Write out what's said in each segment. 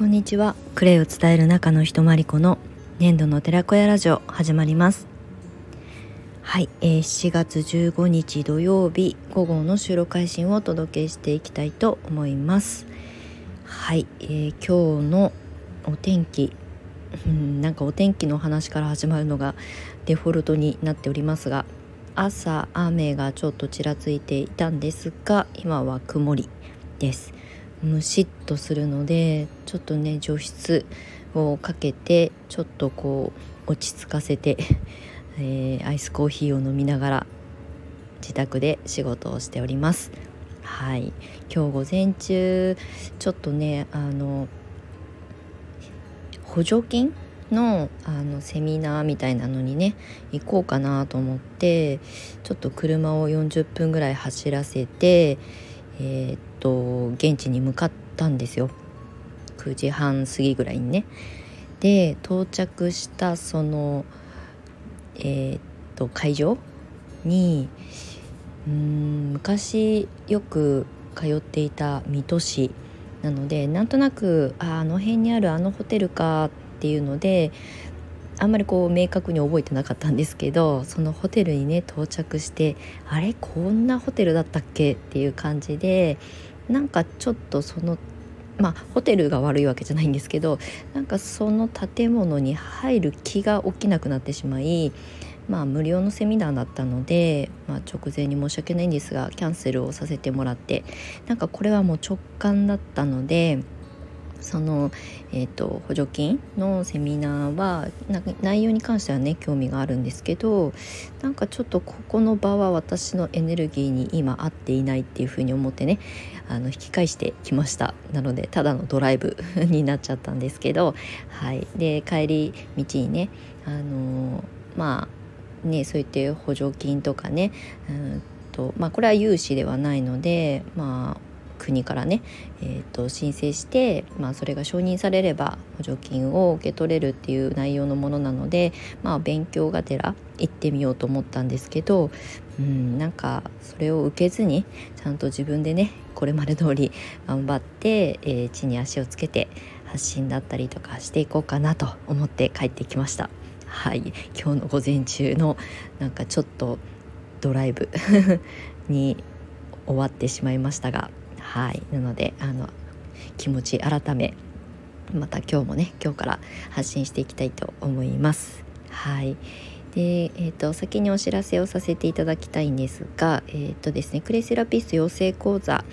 こんにちは。クレイを伝える中の人まりこの年度の寺子屋ラジオ始まります。はい、えー、7月15日土曜日午後の収録配信をお届けしていきたいと思います。はい、えー、今日のお天気うんなんかお天気の話から始まるのがデフォルトになっておりますが朝雨がちょっとちらついていたんですが今は曇りです。ムシッとするのでちょっとね除湿をかけてちょっとこう落ち着かせて、えー、アイスコーヒーを飲みながら自宅で仕事をしております。はい。今日午前中ちょっとねあの補助金のあのセミナーみたいなのにね行こうかなと思ってちょっと車を40分ぐらい走らせてえー、っと現地に向かったんですよ9時半過ぎぐらいにね。で到着したそのえー、っと会場にうん昔よく通っていた水戸市なのでなんとなくああの辺にあるあのホテルかっていうのであんまりこう明確に覚えてなかったんですけどそのホテルにね到着してあれこんなホテルだったっけっていう感じでなんかちょっとそのまあホテルが悪いわけじゃないんですけどなんかその建物に入る気が起きなくなってしまいまあ無料のセミナーだったので、まあ、直前に申し訳ないんですがキャンセルをさせてもらってなんかこれはもう直感だったのでその、えーと、補助金のセミナーは内容に関してはね興味があるんですけどなんかちょっとここの場は私のエネルギーに今合っていないっていうふうに思ってねあの引き返してきました。なのでただのドライブになっちゃったんですけど、はい、で帰り道にねあのまあねそういった補助金とかねうんとまあこれは融資ではないのでまあ国からね、えーと、申請して、まあ、それが承認されれば補助金を受け取れるっていう内容のものなので、まあ、勉強がてら行ってみようと思ったんですけど、うん、なんかそれを受けずにちゃんと自分でねこれまで通り頑張って、えー、地に足をつけて発信だったりとかしていこうかなと思って帰ってきました。はい今日の午前中のなんかちょっとドライブ に終わってしまいましたがはい。なのであの気持ち改めまた今日もね今日から発信していきたいと思います。はい。で、えーと、先にお知らせをさせていただきたいんですが、えーとですね、クレイセラピスト養成講座、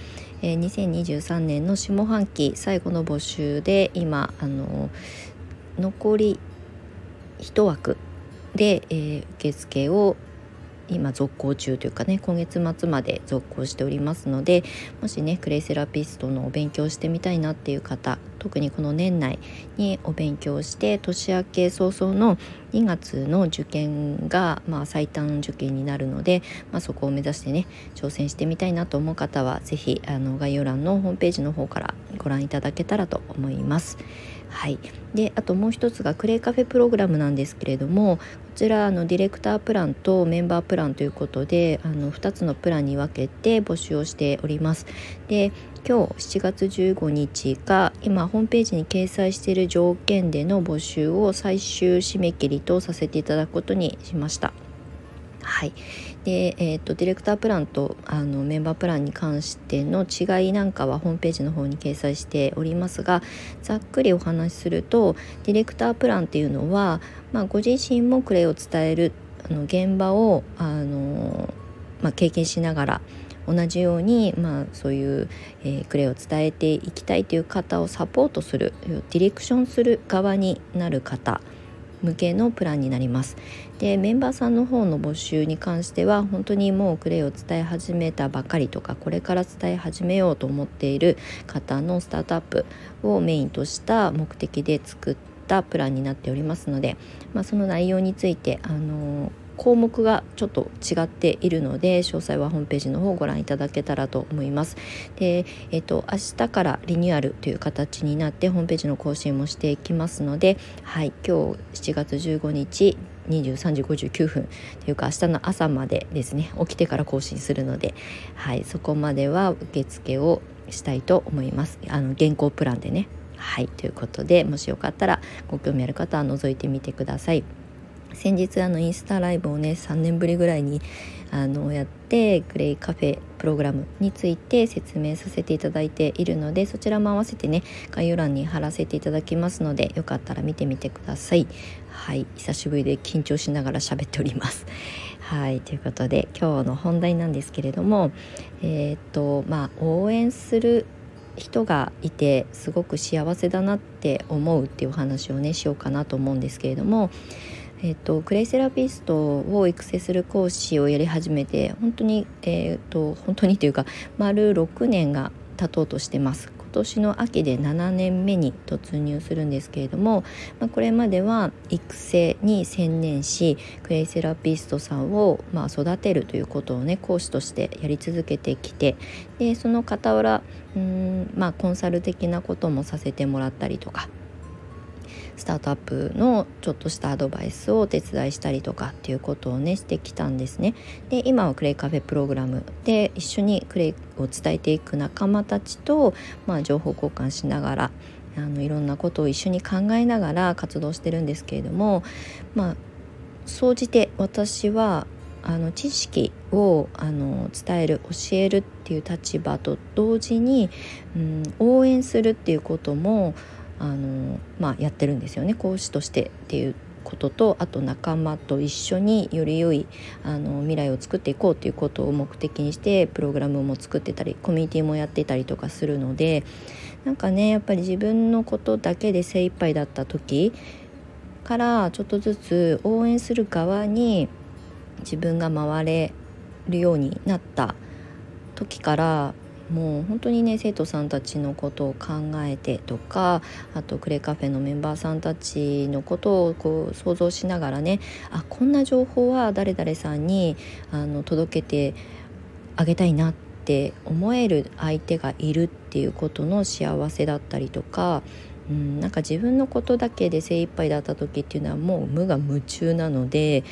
えー、2023年の下半期最後の募集で今あの残り1枠で、えー、受付を今続行中というかね今月末まで続行しておりますのでもしねクレイセラピストのお勉強してみたいなっていう方特にこの年内にお勉強して年明け早々の2月の受験が、まあ、最短受験になるので、まあ、そこを目指してね挑戦してみたいなと思う方は是非概要欄のホームページの方からご覧いただけたらと思います。はい、であともう一つがクレイカフェプログラムなんですけれどもこちらあのディレクタープランとメンバープランということであの2つのプランに分けて募集をしております。で今日7月15日が今ホームページに掲載している条件での募集を最終締め切りとさせていただくことにしました。はい、で、えーと、ディレクタープランとあのメンバープランに関しての違いなんかはホームページの方に掲載しておりますがざっくりお話しするとディレクタープランっていうのは、まあ、ご自身もクレイを伝えるあの現場をあの、まあ、経験しながら同じように、まあ、そういう、えー、クレイを伝えていきたいという方をサポートするディレクションする側になる方向けのプランになります。でメンバーさんの方の募集に関しては本当にもうクレイを伝え始めたばかりとかこれから伝え始めようと思っている方のスタートアップをメインとした目的で作ったプランになっておりますので、まあ、その内容についてあの項目がちょっと違っているので詳細はホームページの方をご覧いただけたらと思います。で、えっと明日からリニューアルという形になってホームページの更新もしていきますので、はい、今日7月15日23時59分というか明日の朝までですね起きてから更新するので、はい、そこまでは受付をしたいと思いますあの現行プランでねはいということでもしよかったらご興味ある方は覗いてみてください。先日あのインスタライブをね3年ぶりぐらいにあのやってグレイカフェプログラムについて説明させていただいているのでそちらも合わせてね概要欄に貼らせていただきますのでよかったら見てみてください。はい久しぶりで緊張しながら喋っております。はいということで今日の本題なんですけれどもえー、っとまあ応援する人がいてすごく幸せだなって思うっていうお話をねしようかなと思うんですけれどもえーと、クレイセラピストを育成する講師をやり始めて本当に、えーと、本当にというか丸6年が経とうとしてます。今年の秋で7年目に突入するんですけれども、まあ、これまでは育成に専念しクレイセラピストさんを、まあ、育てるということをね講師としてやり続けてきてでその傍らうん、まあ、コンサル的なこともさせてもらったりとかスタートアップのちょっとしたアドバイスをお手伝いしたりとかっていうことをねしてきたんですね。で今はクレイカフェプログラムで一緒にクレイを伝えていく仲間たちと、まあ、情報交換しながらあのいろんなことを一緒に考えながら活動してるんですけれどもまあ総じて私はあの知識をあの伝える教えるっていう立場と同時に、うん、応援するっていうこともあの、まあ、やってるんですよね。講師としてっていうこととあと仲間と一緒により良いあの未来を作っていこうということを目的にしてプログラムも作ってたりコミュニティもやってたりとかするのでなんかねやっぱり自分のことだけで精一杯だった時からちょっとずつ応援する側に自分が回れるようになった時からもう本当にね生徒さんたちのことを考えてとかあとクレカフェのメンバーさんたちのことをこう想像しながらねあこんな情報は誰々さんにあの届けてあげたいなって思える相手がいるっていうことの幸せだったりとかうん、なんか自分のことだけで精一杯だった時っていうのはもう無我夢中なので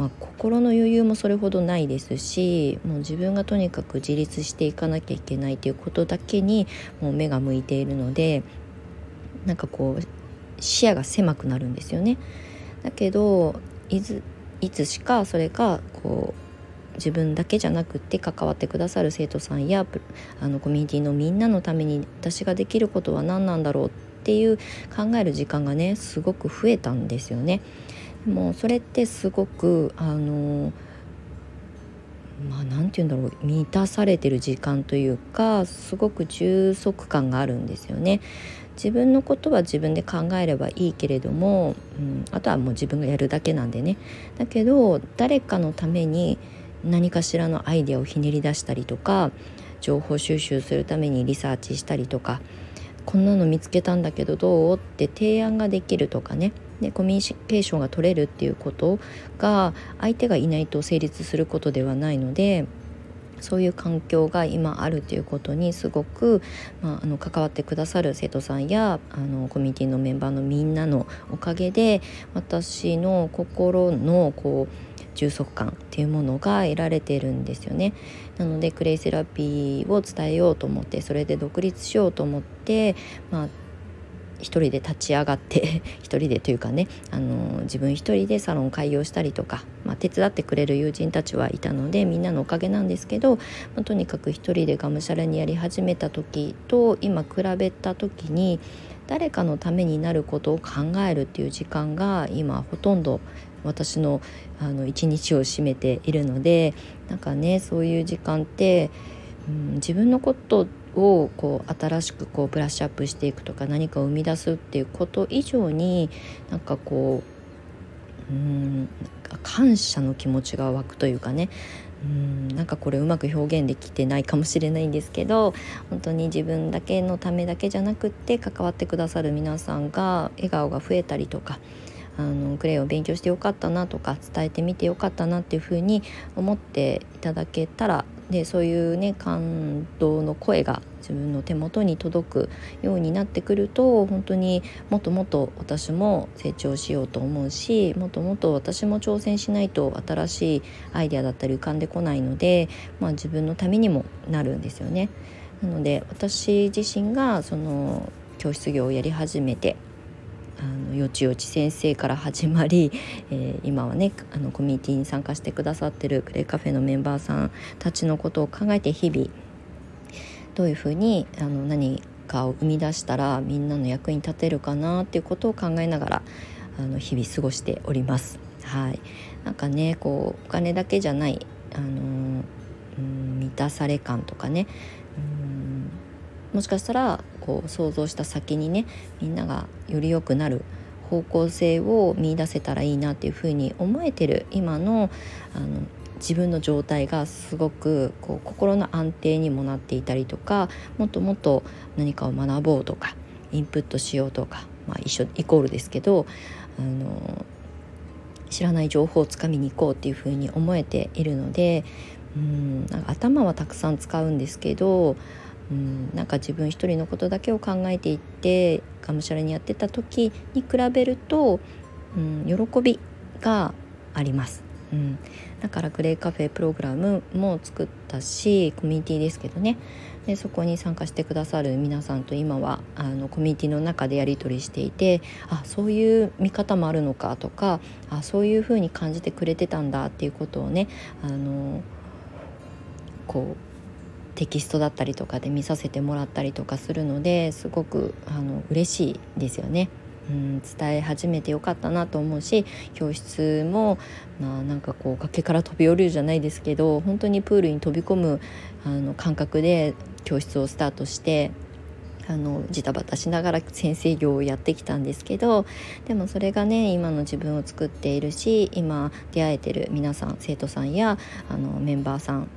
まあ、心の余裕もそれほどないですしもう自分がとにかく自立していかなきゃいけないということだけにもう目が向いているのでなんかこう視野が狭くなるんですよね。だけどいついつしかそれがこう自分だけじゃなくって関わってくださる生徒さんやあのコミュニティのみんなのために私ができることは何なんだろうっていう考える時間がねすごく増えたんですよね。もうそれってすごくあのまあ何て言うんだろう満たされてる時間というかすごく充足感があるんですよね。自分のことは自分で考えればいいけれども、うん、あとはもう自分がやるだけなんでねだけど誰かのために何かしらのアイデアをひねり出したりとか情報収集するためにリサーチしたりとかこんなの見つけたんだけどどう？って提案ができるとかね。でコミュニケーションが取れるっていうことが相手がいないと成立することではないのでそういう環境が今あるということにすごく、まあ、あの関わってくださる生徒さんやあのコミュニティのメンバーのみんなのおかげで私の心のこう充足感っていうものが得られてるんですよね。なのでクレイセラピーを伝えようと思ってそれで独立しようと思って、まあ、一人で立ち上がって 一人でというかねあの自分一人でサロン開業したりとか、まあ、手伝ってくれる友人たちはいたのでみんなのおかげなんですけど、まあ、とにかく一人でがむしゃらにやり始めた時と今比べた時に誰かのためになることを考えるっていう時間が今ほとんど私のあの一日を占めているのでなんかねそういう時間って、うん、自分のことをこう新しくこうブラッシュアップしていくとか何かを生み出すっていうこと以上になんかこううん感謝の気持ちが湧くというかね。うんなんかこれうまく表現できてないかもしれないんですけど本当に自分だけのためだけじゃなくって関わってくださる皆さんが笑顔が増えたりとかあのクレイを勉強してよかったなとか伝えてみてよかったなっていうふうに思っていただけたらでそういうね感動の声が自分の手元に届くようになってくると本当にもっともっと私も成長しようと思うしもっともっと私も挑戦しないと新しいアイデアだったり浮かんでこないので、まあ、自分のためにもなるんですよね。なので私自身がその教室業をやり始めてあのよちよち先生から始まり、えー、今はねあのコミュニティに参加してくださってるクレイカフェのメンバーさんたちのことを考えて日々どういうふうにあの何かを生み出したらみんなの役に立てるかなっていうことを考えながらあの日々過ごしております。はい、なんかねこうお金だけじゃないあのうん満たされ感とかねうんもしかしたらこう想像した先にねみんながより良くなる方向性を見いだせたらいいなっていうふうに思えてる今のあの自分の状態がすごくこう心の安定にもなっていたりとかもっともっと何かを学ぼうとかインプットしようとか、まあ、一緒イコールですけどあの知らない情報をつかみに行こうっていうふうに思えているのでうんなんか頭はたくさん使うんですけどうんなんか自分一人のことだけを考えていってがむしゃらにやってた時に比べると、うん、喜びがあります。うん、だからグレイカフェプログラムも作ったしコミュニティですけどねでそこに参加してくださる皆さんと今はあのコミュニティの中でやり取りしていてあそういう見方もあるのかとかあそういうふうに感じてくれてたんだっていうことをねあのこうテキストだったりとかで見させてもらったりとかするのですごくあの嬉しいですよね。うん、伝え始めてよかったなと思うし教室も、まあ、なんかこう崖から飛び降りるじゃないですけど本当にプールに飛び込むあの感覚で教室をスタートしてあのジタバタしながら先生業をやってきたんですけどでもそれがね今の自分を作っているし今出会えてる皆さん生徒さんやあのメンバーさん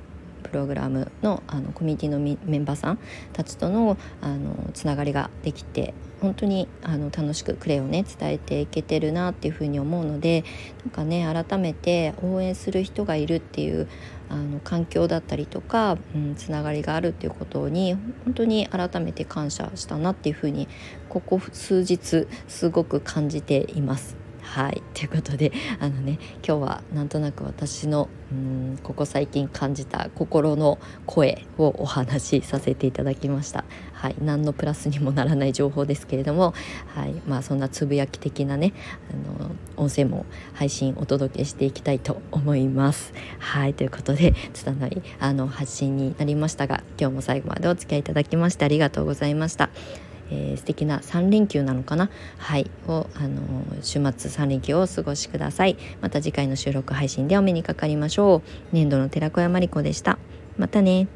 プログラムのあのコミュニティのメンバーさんたちとのあのつながりができて本当にあの楽しくクレイをね伝えていけてるなっていうふうに思うのでなんかね改めて応援する人がいるっていうあの環境だったりとか、うん、つながりがあるっていうことに本当に改めて感謝したなっていうふうにここ数日すごく感じています。はいということであのね今日はなんとなく私のうんここ最近感じた心の声をお話しさせていただきました。はい、何のプラスにもならない情報ですけれども、はいまあ、そんなつぶやき的なねあの音声も配信お届けしていきたいと思います。はいということで拙いあの発信になりましたが今日も最後までお付き合いいただきましてありがとうございました。えー、素敵な3連休なのかな？はい。を、あの週末3連休をお過ごしください。また次回の収録配信でお目にかかりましょう。年度の寺子屋まりこでした。またね。